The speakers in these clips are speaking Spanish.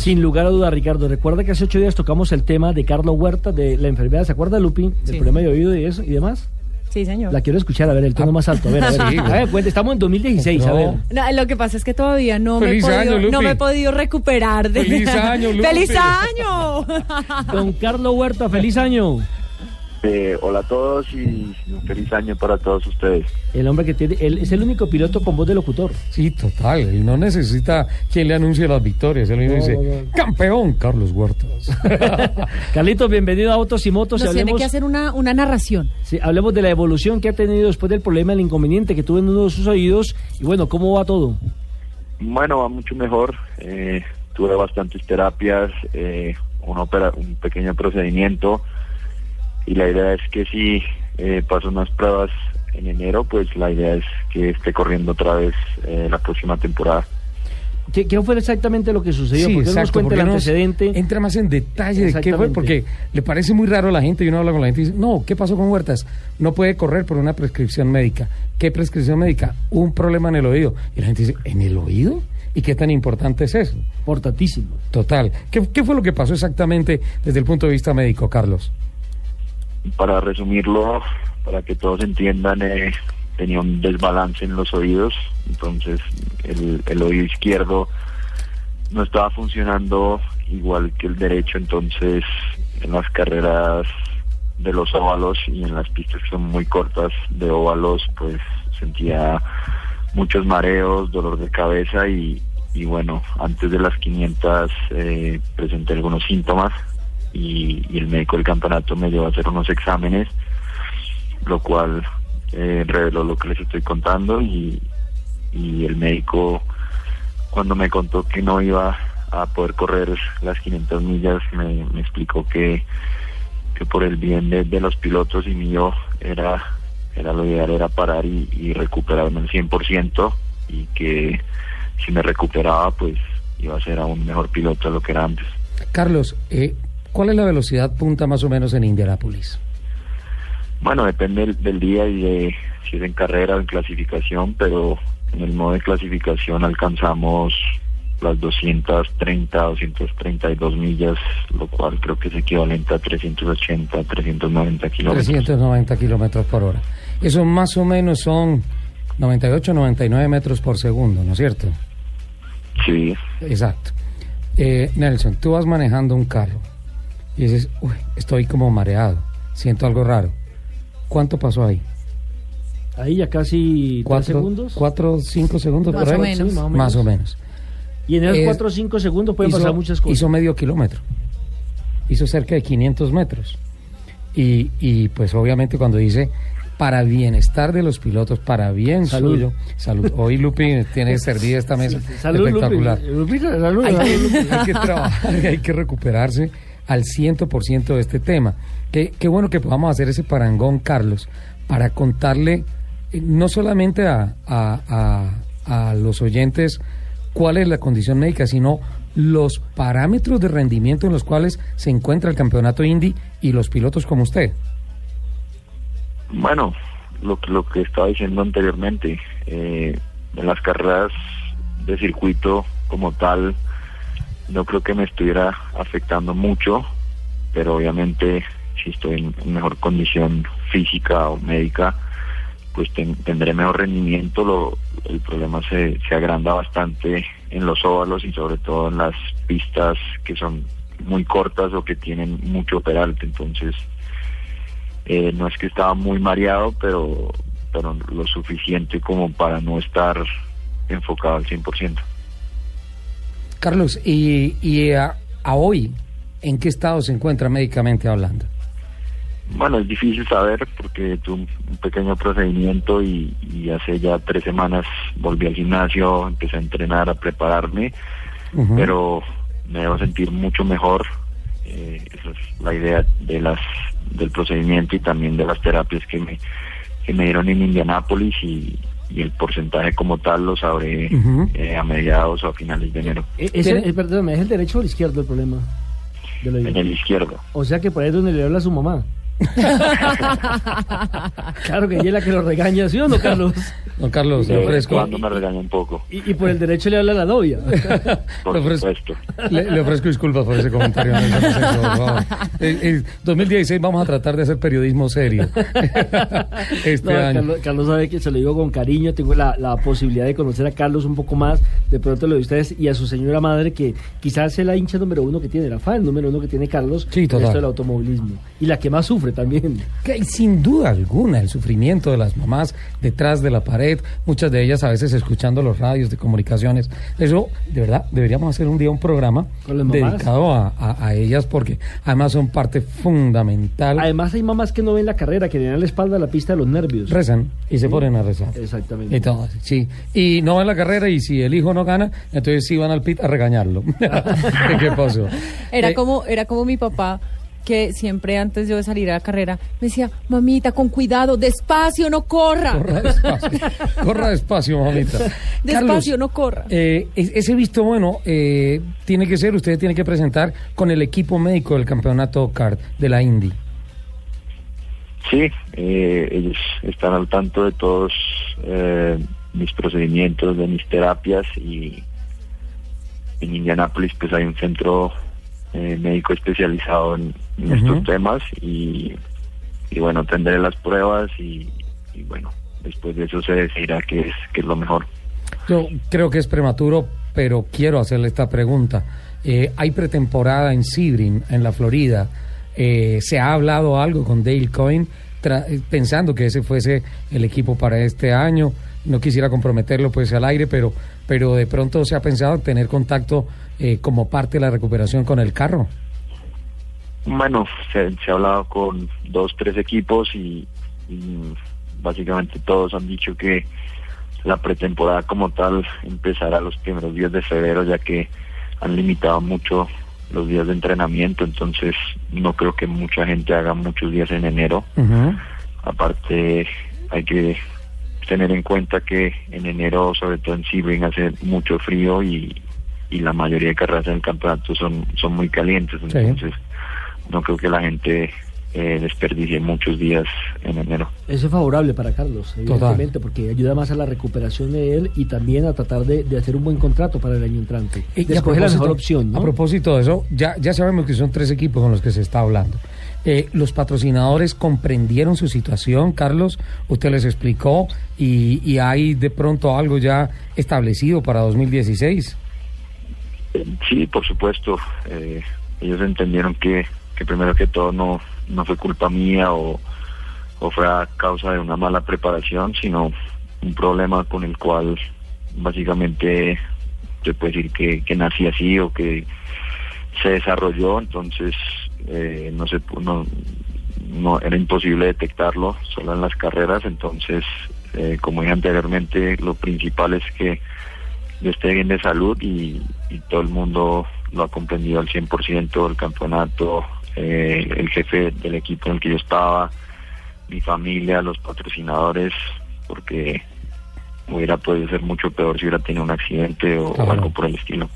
Sin lugar a duda, Ricardo. Recuerda que hace ocho días tocamos el tema de Carlos Huerta, de la enfermedad, ¿se acuerda, Lupi? Del problema de oído y eso y demás. Sí, señor. La quiero escuchar, a ver, el tono más alto. A ver, a ver. Sí, A ver, cuente, estamos en 2016, a ver. No, lo que pasa es que todavía no me, he podido, año, no me he podido recuperar de Feliz año, Lupi. ¡Feliz año! Don Carlos Huerta, feliz año. Eh, hola a todos y un feliz año para todos ustedes. El hombre que tiene, él es el único piloto con voz de locutor. Sí, total. Él no necesita quien le anuncie las victorias. Él mismo No, dice, no, no. campeón Carlos Huertas. Carlitos, bienvenido a Autos y Motos. y Nos tiene que hacer una, una narración. sí, hablemos de la evolución que ha tenido después del problema, el inconveniente que tuvo en uno de sus oídos. Y bueno, ¿cómo va todo? Bueno, va mucho mejor. Eh, tuve bastantes terapias, eh, un, opera- un pequeño procedimiento y la idea es que si eh, paso unas pruebas en enero, pues la idea es que esté corriendo otra vez eh, la próxima temporada. ¿Qué, qué fue exactamente lo que sucedió? Sí, ¿Por qué no nos exacto. cuenta porque el no antecedente? Entra más en detalle de qué fue, porque le parece muy raro a la gente y uno habla con la gente y dice, no, ¿qué pasó con Huertas? No puede correr por una prescripción médica. ¿Qué prescripción médica? Un problema en el oído. Y la gente dice, ¿en el oído? ¿Y qué tan importante es eso? Importantísimo. Total. ¿Qué, qué fue lo que pasó exactamente desde el punto de vista médico, Carlos? Para resumirlo, para que todos entiendan, eh, tenía un desbalance en los oídos, entonces el, oído izquierdo no estaba funcionando igual que el derecho, entonces en las carreras de los óvalos y en las pistas que son muy cortas de óvalos, pues sentía muchos mareos, dolor de cabeza y, y bueno, antes de las 500 eh, presenté algunos síntomas y, el médico del campeonato me llevó a hacer unos exámenes, lo cual eh, reveló lo que les estoy contando y, y el médico cuando me contó que no iba a poder correr las 500 millas me, explicó que, que por el bien de, de los pilotos y mío era, era lo ideal era parar y, y recuperarme al 100% y que si me recuperaba pues iba a ser aún mejor piloto de lo que era antes. Carlos, eh, ¿cuál es la velocidad punta más o menos en Indianápolis? Bueno, depende del, del día y de si es en carrera o en clasificación, pero en el modo de clasificación alcanzamos las 230, 232 millas, lo cual creo que es equivalente a 380, 390 kilómetros. 390 kilómetros por hora. Eso más o menos son 98, 99 metros por segundo, ¿no es cierto? Sí, Exacto. Eh, Nelson, tú vas manejando un carro y dices, uy, estoy como mareado, siento algo raro. ¿Cuánto pasó ahí? Ahí ya casi tres ¿Cuatro, segundos. cuatro, cinco segundos Más por o ahí? menos. Sí, más o menos. Más o menos. Y en esos Es- 4 o 5 segundos pueden pasar muchas cosas. hizo medio kilómetro. Hizo cerca de 500 metros. Y, y pues obviamente cuando dice para bienestar de los pilotos, para bien Salud. suyo, salud. Hoy Lupi tiene servida esta mesa Salud, espectacular. Lupi. Lupi, salud, Hay salud, que, Lupi. hay que trabajar, y hay que recuperarse al 100% de este tema. Qué, qué bueno que podamos hacer ese parangón, Carlos, para contarle eh, no solamente a, a- a- los oyentes cuál es la condición médica, sino los parámetros de rendimiento en los cuales se encuentra el campeonato Indy y los pilotos como usted. Bueno, lo, lo que estaba diciendo anteriormente, eh, en las carreras de circuito como tal, no creo que me estuviera afectando mucho, pero obviamente si estoy en mejor condición física o médica, pues ten- tendré mejor rendimiento. Lo, el problema se, se agranda bastante en los óvalos y sobre todo en las pistas que son muy cortas o que tienen mucho peralte. Entonces, eh, no es que estaba muy mareado, pero, pero lo suficiente como para no estar enfocado al 100%. Carlos, y, y a, a hoy, ¿en qué estado se encuentra médicamente hablando? Bueno, es difícil saber porque tuve un, pequeño procedimiento y, y hace ya tres semanas volví al gimnasio, empecé a entrenar, a prepararme, pero me debo sentir mucho mejor. Eh, esa es la idea de las del procedimiento y también de las terapias que me, que me dieron en Indianápolis y, y el porcentaje como tal lo sabré eh, a mediados o a finales de enero. Eh, ese- eh, perdón, ¿es el derecho o el izquierdo el problema? En el izquierdo. O sea que por ahí es donde le habla a su mamá. Claro que ella es la que lo regaña, ¿sí o no, Carlos? Don Carlos, le en ofrezco, cuando me regaña un poco, Y, y por el derecho le habla a la novia. por le ofrezco- supuesto. le, le ofrezco disculpas por ese comentario. Eh, 2016 vamos a tratar de hacer periodismo serio. este No, año. Carlos, Carlos sabe que se lo digo con cariño, tengo la, la posibilidad de conocer a Carlos un poco más, de pronto lo de ustedes y a su señora madre, que quizás es la hincha número uno que tiene, la fan número uno que tiene Carlos, Sí, en total. esto del automovilismo. Y la que más sufre también. Que hay sin duda alguna el sufrimiento de las mamás detrás de la pared, muchas de ellas a veces escuchando los radios de comunicaciones. Eso, de verdad, deberíamos hacer un día un programa dedicado a, a- a ellas porque además son parte fundamental. Además hay mamás que no ven la carrera, que le dan la espalda a la pista de los nervios. Rezan y se ponen a rezar. Exactamente. Entonces, sí. Y no van la carrera y si el hijo no gana, entonces sí van al pit a regañarlo. ¿Qué pasó? Era Eh, como, era como mi papá que siempre antes yo de salir a la carrera me decía, mamita, con cuidado, despacio, no corra. Corra despacio, corra despacio, mamita. Despacio, no corra. eh, es- ese visto bueno eh, tiene que ser, usted tiene que presentar con el equipo médico del campeonato CART de la Indy. Sí, eh, ellos están al tanto de todos eh, mis procedimientos, de mis terapias y en Indianápolis pues hay un centro eh, médico especializado en, estos temas y, y bueno, tendré las pruebas y, y bueno, después de eso se decidirá qué es, qué es lo mejor. Yo creo que es prematuro, pero quiero hacerle esta pregunta. Eh, hay pretemporada en Sebring, en la Florida. Eh, ¿Se ha hablado algo con Dale Coyne eh, pensando que ese fuese el equipo para este año? No quisiera comprometerlo pues al aire, pero, pero de pronto se ha pensado en tener contacto eh, como parte de la recuperación con el carro. Bueno, se, se ha hablado con dos, tres equipos y, y básicamente todos han dicho que la pretemporada como tal empezará los primeros días de febrero ya que han limitado mucho los días de entrenamiento, entonces no creo que mucha gente haga muchos días en enero. Aparte hay que tener en cuenta que en enero, sobre todo en Sebring, hace mucho frío y, y la mayoría de carreras en el campeonato son, son muy calientes, Sí. entonces no creo que la gente eh, desperdicie muchos días en enero. Eso es favorable para Carlos, evidentemente, porque ayuda más a la recuperación de él y también a tratar de, de hacer un buen contrato para el año entrante. Y- y a escoger la mejor opción, ¿no? A propósito de eso, ya, ya sabemos que son tres equipos con los que se está hablando. Eh, ¿Los patrocinadores comprendieron su situación, Carlos? ¿Usted les explicó y, hay de pronto algo ya establecido para 2016? Eh, Sí, por supuesto. eh, ellos entendieron que, que primero que todo no, no fue culpa mía o, o fue a causa de una mala preparación, sino un problema con el cual básicamente se puede decir que, que nací así o que se desarrolló, entonces eh, no se no, no era imposible detectarlo solo en las carreras, entonces eh, como dije anteriormente, lo principal es que yo esté bien de salud y, y todo el mundo lo ha comprendido al 100% el campeonato, eh, el jefe del equipo en el que yo estaba, mi familia, los patrocinadores, porque hubiera podido ser mucho peor si hubiera tenido un accidente o, algo por el estilo.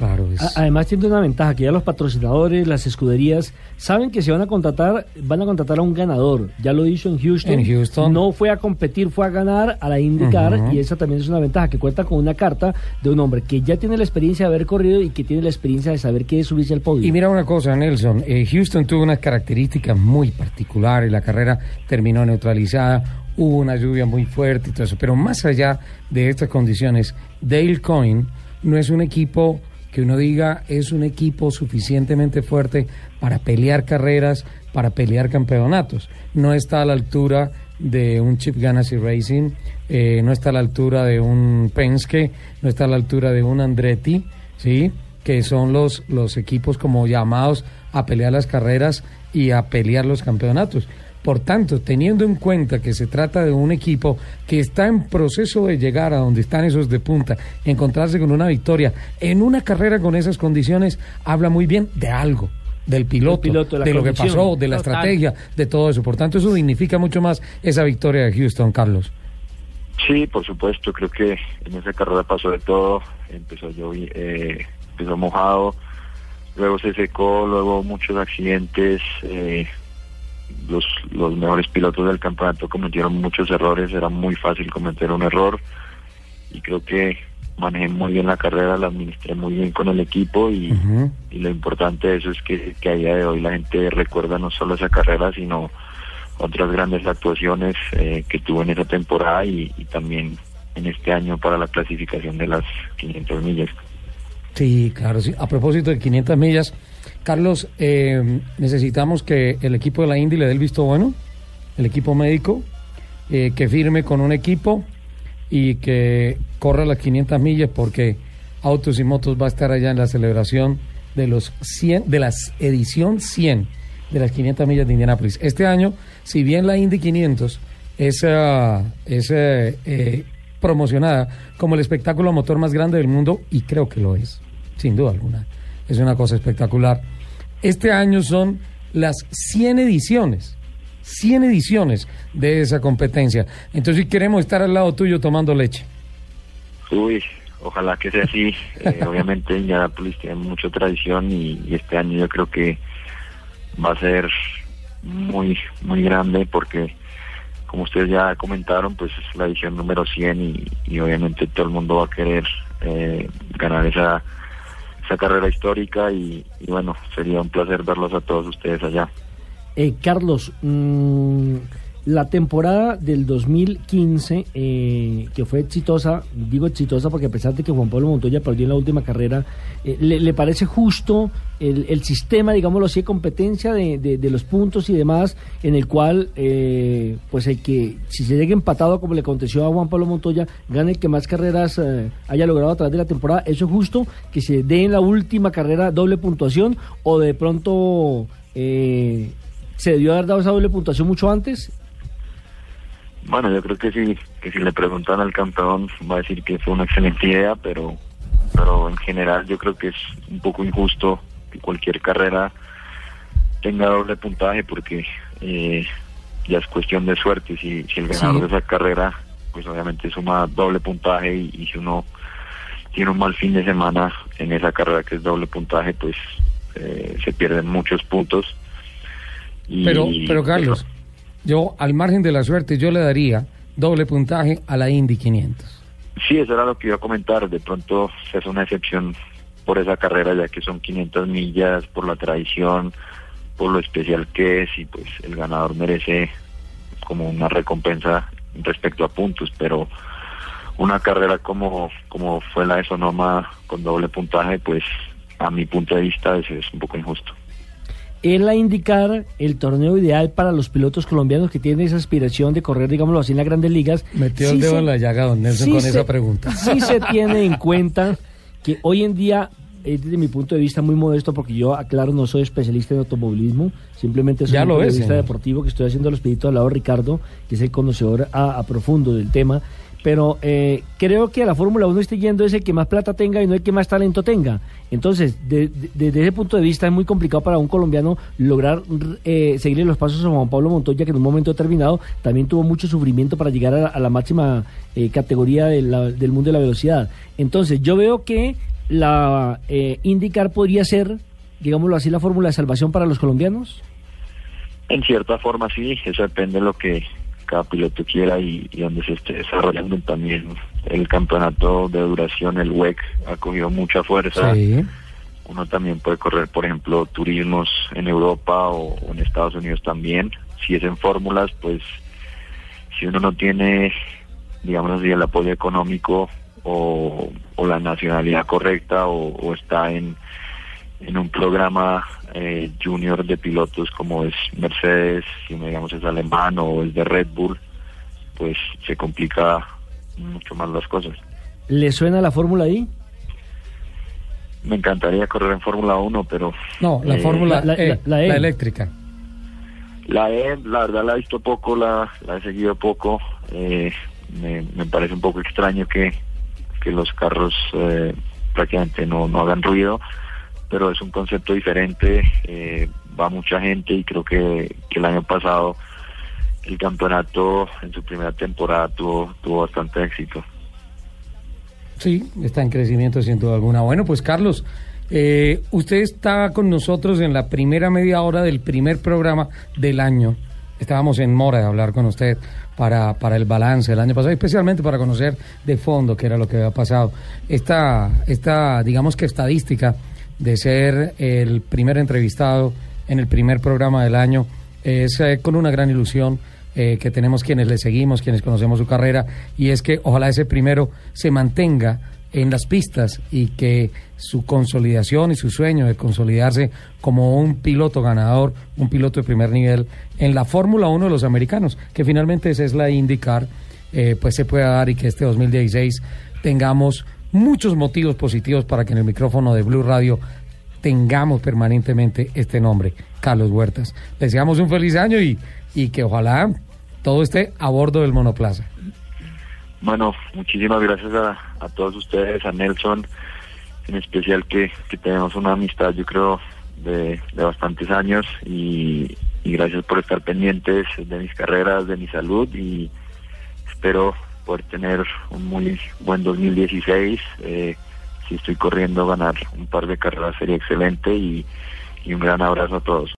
Claro, es- Además tiene una ventaja que ya los patrocinadores, las escuderías saben que si van a contratar, van a contratar a un ganador. Ya lo hizo en Houston. En Houston. No fue a competir, fue a ganar a la IndyCar Ujú. y esa también es una ventaja que cuenta con una carta de un hombre que ya tiene la experiencia de haber corrido y que tiene la experiencia de saber qué es subirse al podio. Y mira una cosa, Nelson, eh, Houston tuvo unas características muy particulares, la carrera terminó neutralizada, hubo una lluvia muy fuerte y todo eso, pero más allá de estas condiciones, Dale Coyne no es un equipo que uno diga es un equipo suficientemente fuerte para pelear carreras, para pelear campeonatos. No está a la altura de un Chip Ganassi Racing, eh, no está a la altura de un Penske, no está a la altura de un Andretti, ¿sí? que son los, los equipos como llamados a pelear las carreras y a pelear los campeonatos. Por tanto, teniendo en cuenta que se trata de un equipo que está en proceso de llegar a donde están esos de punta, encontrarse con una victoria en una carrera con esas condiciones, habla muy bien de algo, del piloto, de lo que pasó, de la Total. estrategia, de todo eso. Por tanto, eso dignifica mucho más esa victoria de Houston, Carlos. Sí, por supuesto, creo que en esa carrera pasó de todo, empezó llovi- eh, empezó mojado, luego se secó, luego muchos accidentes, eh, los, los mejores pilotos del campeonato cometieron muchos errores, era muy fácil cometer un error y creo que manejé muy bien la carrera, la administré muy bien con el equipo y, y lo importante de eso es que, que a día de hoy la gente recuerda no solo esa carrera, sino otras grandes actuaciones eh, que tuvo en esa temporada y, y también en este año para la clasificación de las 500 millas. Sí, claro, sí. A propósito de 500 millas, Carlos, eh, necesitamos que el equipo de la Indy le dé el visto bueno, el equipo médico, eh, que firme con un equipo y que corra las 500 millas porque Autos y Motos va a estar allá en la celebración de los 100, de la edición 100 de las 500 millas de Indianápolis. Este año, si bien la Indy 500 es, uh, es uh, eh, promocionada como el espectáculo motor más grande del mundo, y creo que lo es, sin duda alguna, es una cosa espectacular. Este año son las 100 ediciones 100 ediciones de esa competencia. Entonces queremos estar al lado tuyo tomando leche. Uy, ojalá que sea así. Eh, obviamente Indianapolis tiene mucha tradición y, y, este año yo creo que va a ser muy, muy grande porque, como ustedes ya comentaron, pues es la edición número 100 y, y obviamente todo el mundo va a querer eh, ganar esa, esa carrera histórica y, y bueno, sería un placer verlos a todos ustedes allá. Eh, Carlos, mmm, la temporada del 2015, eh, que fue exitosa, digo exitosa porque a pesar de que Juan Pablo Montoya perdió en la última carrera, eh, le, parece justo el, el, sistema, digámoslo así, de competencia de, de, de, los puntos y demás, en el cual, eh, pues el que, si se llega empatado, como le aconteció a Juan Pablo Montoya, gane el que más carreras eh, haya logrado a través de la temporada, ¿eso es justo? Que se dé en la última carrera doble puntuación o de pronto... Eh, ¿Se debió haber dado esa doble puntuación mucho antes? Bueno, yo creo que sí, que si le preguntan al campeón va a decir que fue una excelente idea, pero, pero en general yo creo que es un poco injusto que cualquier carrera tenga doble puntaje porque eh, ya es cuestión de suerte. Si, si el ganador sí. de esa carrera, pues obviamente suma doble puntaje y, y si uno tiene un mal fin de semana en esa carrera que es doble puntaje, pues eh, se pierden muchos puntos. Y, pero, pero Carlos, pero, yo al margen de la suerte, yo le daría doble puntaje a la Indy 500. Sí, eso era lo que iba a comentar. De pronto es una excepción por esa carrera, ya que son 500 millas, por la tradición, por lo especial que es, y pues el ganador merece como una recompensa respecto a puntos, pero una carrera como, como fue la de Sonoma con doble puntaje, pues a mi punto de vista es, es un poco injusto él a indicar el torneo ideal para los pilotos colombianos que tienen esa aspiración de correr, digámoslo así, en las grandes ligas. Metió sí el dedo se, en la llaga, don Nelson, sí con se, esa pregunta. Sí se tiene en cuenta que hoy en día, es desde mi punto de vista muy modesto, porque yo, aclaro, no soy especialista en automovilismo, simplemente soy ya un lo periodista deportivo que estoy haciendo los peditos al lado de Ricardo, que es el conocedor a, a profundo del tema pero eh, creo que a la Fórmula 1 está yendo es el que más plata tenga y no el que más talento tenga. Entonces, desde de, de ese punto de vista es muy complicado para un colombiano lograr eh, seguirle los pasos a Juan Pablo Montoya, que en un momento determinado también tuvo mucho sufrimiento para llegar a, la máxima eh, categoría de la, del mundo de la velocidad. Entonces, yo veo que la eh, IndyCar podría ser, digámoslo así, la fórmula de salvación para los colombianos. En cierta forma sí, eso depende de lo que cada piloto quiera y, y, donde se esté desarrollando también el campeonato de duración, el WEC, ha cogido mucha fuerza. Sí. Uno también puede correr, por ejemplo, turismos en Europa o, o en Estados Unidos también. Si es en fórmulas, pues si uno no tiene, digamos así, el apoyo económico o, o la nacionalidad correcta o, o está en, en un programa eh, junior de pilotos como es Mercedes, si digamos es alemán o es de Red Bull, pues se complica mucho más las cosas. ¿Le suena la Fórmula I? Me encantaría correr en Fórmula 1, pero... No, la eh, Fórmula la, E, la- la E. la eléctrica. La E, la verdad la he visto poco, la, la he seguido poco. Eh, me, me parece un poco extraño que, que los carros eh, prácticamente no, no hagan ruido, pero es un concepto diferente, eh, va mucha gente y creo que, que el año pasado el campeonato en su primera temporada tuvo, tuvo bastante éxito. Sí, está en crecimiento sin duda alguna. Bueno, pues Carlos, Eh, usted está con nosotros en la primera media hora del primer programa del año. Estábamos en mora de hablar con usted para, para el balance del año pasado, especialmente para conocer de fondo qué era lo que había pasado. Esta, esta digamos que estadística de ser el primer entrevistado en el primer programa del año. Es eh, con una gran ilusión eh, que tenemos quienes le seguimos, quienes conocemos su carrera, y es que ojalá ese primero se mantenga en las pistas y que su consolidación y su sueño de consolidarse como un piloto ganador, un piloto de primer nivel en la Fórmula 1 de los americanos, que finalmente esa es la IndyCar, eh, pues se pueda dar y que este 2016 tengamos muchos motivos positivos para que en el micrófono de Blue Radio tengamos permanentemente este nombre, Carlos Huertas. Deseamos un feliz año y, y que ojalá todo esté a bordo del monoplaza. Bueno, muchísimas gracias a, a todos ustedes, a Nelson, en especial que, que tenemos una amistad, yo creo, de, de bastantes años y gracias por estar pendientes de mis carreras, de mi salud y espero poder tener un muy buen 2016. Eh, si estoy corriendo, ganar un par de carreras sería excelente y, y un gran abrazo a todos.